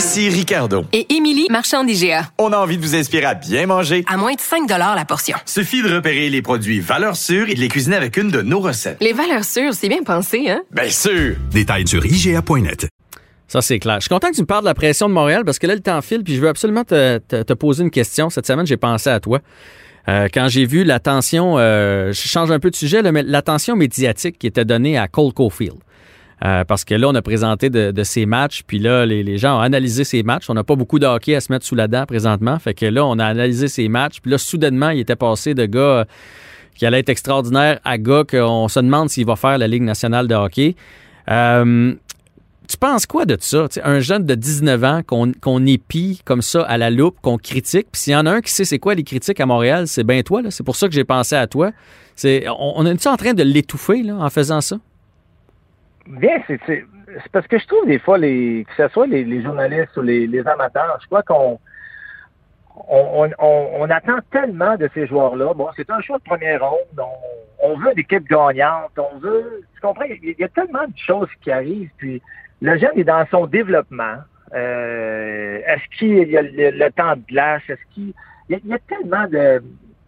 Ici Ricardo. Et Émilie, marchand d'IGA. On a envie de vous inspirer à bien manger. À moins de 5 la portion. Suffit de repérer les produits valeurs sûres et de les cuisiner avec une de nos recettes. Les valeurs sûres, c'est bien pensé, hein? Bien sûr! Détails sur IGA.net. Ça, c'est clair. Je suis content que tu me parles de la pression de Montréal parce que là, le temps file, puis je veux absolument te, te- te poser une question. Cette semaine, j'ai pensé à toi. Euh, quand j'ai vu l'attention, euh, je change un peu de sujet, là, mais l'attention médiatique qui était donnée à Cole Caulfield. Euh, parce que là, on a présenté de, de ces matchs, puis là, les, gens ont analysé ces matchs. On n'a pas beaucoup de hockey à se mettre sous la dent présentement. Fait que là, on a analysé ces matchs, puis là, soudainement, il était passé de gars euh, qui allait être extraordinaire à gars qu'on se demande s'il va faire la Ligue nationale de hockey. Euh, tu penses quoi de ça? Un jeune de 19 ans qu'on épie comme ça à la loupe, qu'on critique. Puis s'il y en a un qui sait c'est quoi les critiques à Montréal, c'est bien toi. C'est pour ça que j'ai pensé à toi. On, on est en train de l'étouffer en faisant ça? Bien, c'est parce que je trouve des fois, les, que ce soit les, journalistes ou les, amateurs, je crois qu'on on, on, on- attend tellement de ces joueurs-là. Bon, c'est un choix de première ronde. On, veut une équipe gagnante. On veut. Tu comprends? Il y, a- tellement de choses qui arrivent. Puis le jeune est dans son développement. Euh, est-ce qu'il y a le, temps de glace? Est-ce qu'il. Il y, a, il y a tellement de,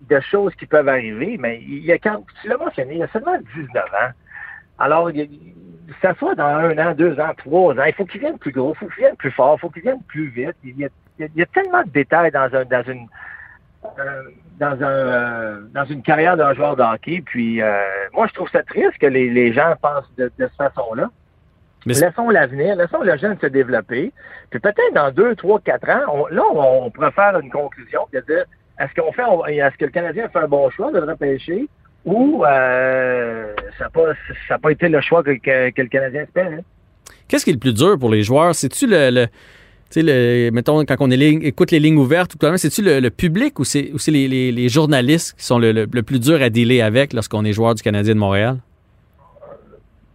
de choses qui peuvent arriver, mais il y a quand tu l'as mentionné, il y a seulement 19 ans. Alors, il y a- ça soit dans un an, deux ans, trois ans, il faut qu'il vienne plus gros, il faut qu'il vienne plus fort, il faut qu'il vienne plus vite. Il y a, il y tellement de détails dans un dans une euh, dans un euh, dans une carrière d'un joueur de hockey. Puis euh, moi, je trouve ça triste que les, les gens pensent de, de cette façon-là. Mais Laissons l'avenir, laissons le jeune se développer. Puis peut-être dans deux, trois, quatre ans, on- là, on, on pourrait faire une conclusion de dire est-ce qu'on fait est-ce que le Canadien fait un bon choix de le repêcher? Ou euh, ça n'a pas, ça pas été le choix que, que- que le Canadien espérait? Qu'est-ce qui est le plus dur pour les joueurs? C'est-tu le. le tu sais, le, mettons, quand on est ligne- écoute les lignes ouvertes, c'est-tu le, le public ou c'est ou c'est les, les- les journalistes qui sont le, le- plus dur à dealer avec lorsqu'on est joueur du Canadien de Montréal?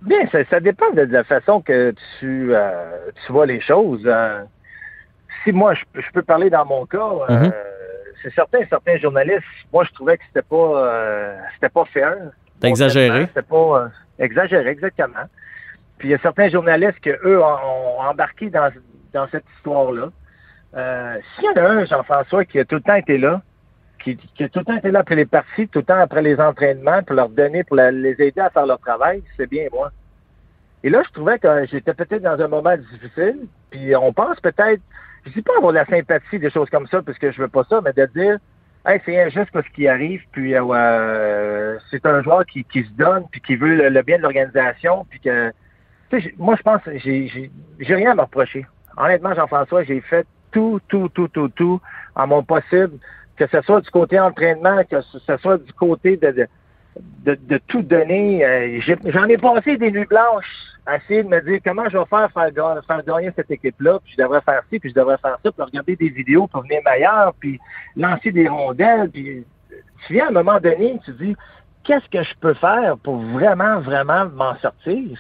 Bien, ça, ça dépend de la façon que tu, euh, tu vois les choses. Euh, si moi, je, je peux parler dans mon cas, euh, Mhm. C'est certain, certains journalistes, moi, je trouvais que c'était pas, euh, c'était pas fair. T'as exagéré. C'était pas euh, exagéré, exactement. Puis il y a certains journalistes qui, eux, ont, ont embarqué dans, dans cette histoire-là. Euh, S'il y en a un, Jean-François, qui a tout le temps été là, qui, qui a tout le temps été là après les parties, tout le temps après les entraînements, pour leur donner, pour la- les aider à faire leur travail, c'est bien moi. Et là, je trouvais que j'étais peut-être dans un moment difficile, puis on pense peut-être, je dis pas avoir de la sympathie, des choses comme ça, parce que je veux pas ça, mais de dire, hey, c'est injuste ce qui arrive, puis euh, c'est un joueur qui, se donne, puis qui veut le, bien de l'organisation, puis que, moi, je pense, j'ai rien à me reprocher. Honnêtement, Jean-François, j'ai fait tout, tout, tout, tout, tout en mon possible, que ce soit du côté entraînement, que ce soit du côté de, de, de tout donner. Euh, J'en ai, passé des nuits blanches à essayer de me dire comment je vais faire faire, faire gagner cette équipe-là, puis je devrais faire ci, puis je devrais faire ça, puis regarder des vidéos pour venir meilleur, puis lancer des rondelles, puis tu viens à un moment donné, tu dis qu'est-ce que je peux faire pour vraiment, vraiment m'en sortir?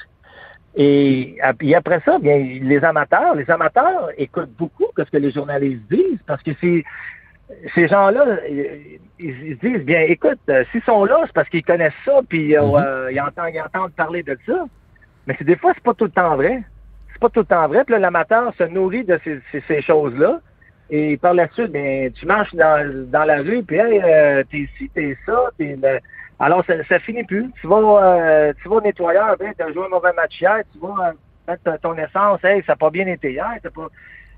Et, et après ça, bien, les amateurs, les amateurs écoutent beaucoup ce que les journalistes disent parce que c'est ces gens-là, ils, ils se disent bien, écoute, euh, s'ils sont là, c'est parce qu'ils connaissent ça, puis euh, euh, ils, entendent, ils entendent parler de ça. Mais c'est des fois, c'est pas tout le temps vrai. C'est pas tout le temps vrai. Puis là, l'amateur se nourrit de ces, ces, ces choses-là. Et par la suite, bien, tu marches dans, dans la rue, puis hey, euh, t'es ici, t'es ça, t'es. ben, alors, ça, ça finit plus. Tu vas, tu vas au nettoyeur, ben, t'as joué un mauvais match hier, tu vas mettre ton essence, hey, ça n'a pas bien été hier, t'as pas.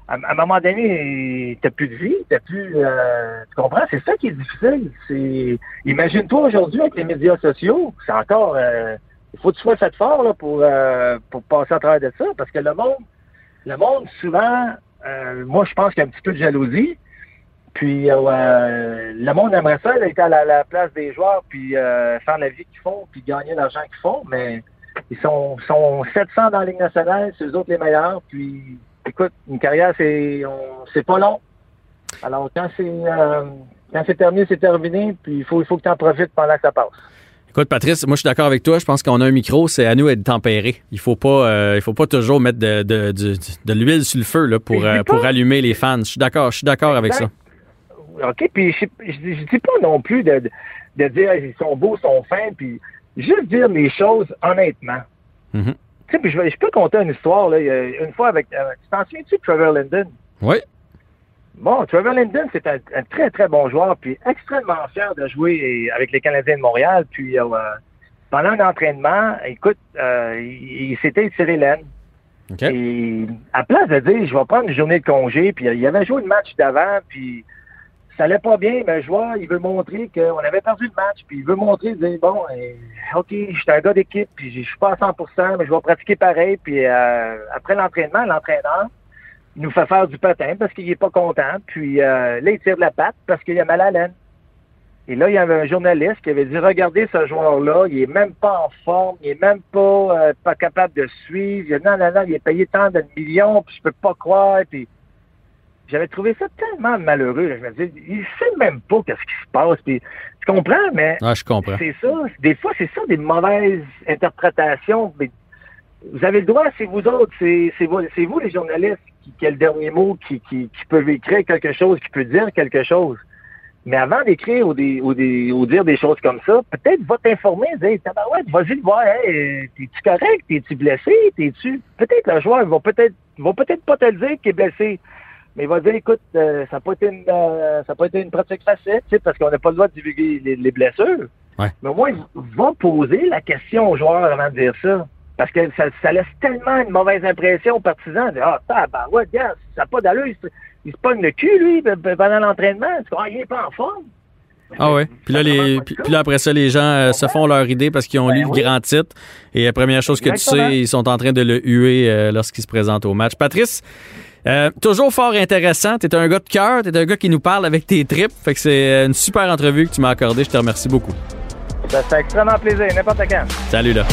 À, à un moment donné, t'as plus de vie, t'as plus. euh, tu comprends? C'est ça qui est difficile. C'est. Imagine-toi aujourd'hui avec les médias sociaux, c'est encore. euh, il faut que tu sois fait fort là, pour, euh, pour passer à travers de ça, parce que le monde, le monde, souvent, euh, moi je pense qu'il y a un petit peu de jalousie. Puis euh, le monde aimerait ça, être à la, la place des joueurs, puis faire la vie qu'ils font, puis gagner l'argent qu'ils font, mais ils sont, sont 700 dans la Ligue nationale, c'est eux autres les meilleurs, puis écoute, une carrière, c'est on- c'est pas long. Alors, quand c'est euh, quand c'est terminé, c'est terminé, puis il faut, il faut que tu en profites pendant que ça passe. Écoute, Patrice, moi, je suis d'accord avec toi. Je pense qu'on a un micro, c'est à nous d'être tempéré. Il faut pas, euh, il faut pas toujours mettre de, de, de l'huile sur le feu là, pour, euh, pour allumer les fans. Je suis d'accord, je suis d'accord avec ça. OK, puis je, je, je dis pas non plus de, de, dire ils sont beaux, ils sont fins, puis juste dire les choses honnêtement. Mhm. Tu sais, puis je, je peux compter une histoire, là. Une fois avec. tu t'en souviens-tu de Trevor Linden? Oui. Bon, Trevor Linden, c'est un, un très, très bon joueur, puis extrêmement fier de jouer avec les Canadiens de Montréal. Puis, euh, pendant un entraînement, écoute, euh, il, il s'était étiré l'aine. OK. Et à place de dire, je vais prendre une journée de congé, puis il avait joué le match d'avant, puis ça allait pas bien, mais le joueur, il veut montrer qu'on avait perdu le match, puis il veut montrer, dire, bon, euh, OK, je suis un gars d'équipe, puis je suis pas à 100% mais je vais pratiquer pareil, puis euh, après l'entraînement, l'entraîneur, il nous fait faire du patin parce qu'il est pas content, puis euh, là, il tire de la patte parce qu'il a mal à la laine. Et là, il y avait un journaliste qui avait dit Regardez ce joueur-là, il est même pas en forme, il est même pas, euh, pas capable de suivre. Il a dit, non, non, non, il est payé tant de millions, puis je peux pas croire. J'avais trouvé ça tellement malheureux. Je me disais, il sait même pas qu'est-ce qui se passe. Puis tu comprends, mais Ah, je comprends. c'est ça. Des fois, c'est ça, des mauvaises interprétations. Mais vous avez le droit, c'est vous autres, c'est c'est vous, c'est vous les journalistes qui, qui a le dernier mot, qui, qui, qui peuvent écrire quelque chose, qui peut dire quelque chose. Mais avant d'écrire ou, des, ou, des, ou dire des choses comme ça, peut-être va t'informer, dire Tabarouette, vas-y le voir, hey, t'es-tu correct, t'es-tu blessé, t'es-tu. Peut-être le joueur va peut-être va peut-être pas te le dire qu'il est blessé. Mais il va dire, écoute, euh, ça n'a pas été une euh, ça a pas été une pratique facile, parce qu'on n'a pas le droit de divulguer les, les blessures. Ouais. Mais au moins, va poser la question au joueur avant de dire ça. Parce que ça, ça laisse tellement une mauvaise impression aux partisans. De, ah, tabarouette, gars, ça n'a pas d'allure. Il se, il se pogne le cul, lui, pe- pe- pendant l'entraînement. Ah, il n'est pas en forme. Ah ouais. Puis là, les, puis, là, après ça, les gens euh, se font leur idée parce qu'ils ont Ben lu le grand titre. Et la première chose que tu sais, ils sont en train de le huer euh, lorsqu'ils se présentent au match. Patrice, euh, toujours fort intéressant. T'es un gars de cœur. T'es un gars qui nous parle avec tes tripes. Fait que c'est euh, une super entrevue que tu m'as accordée. Je te remercie beaucoup. Ça fait extrêmement plaisir, n'importe quand. Salut là.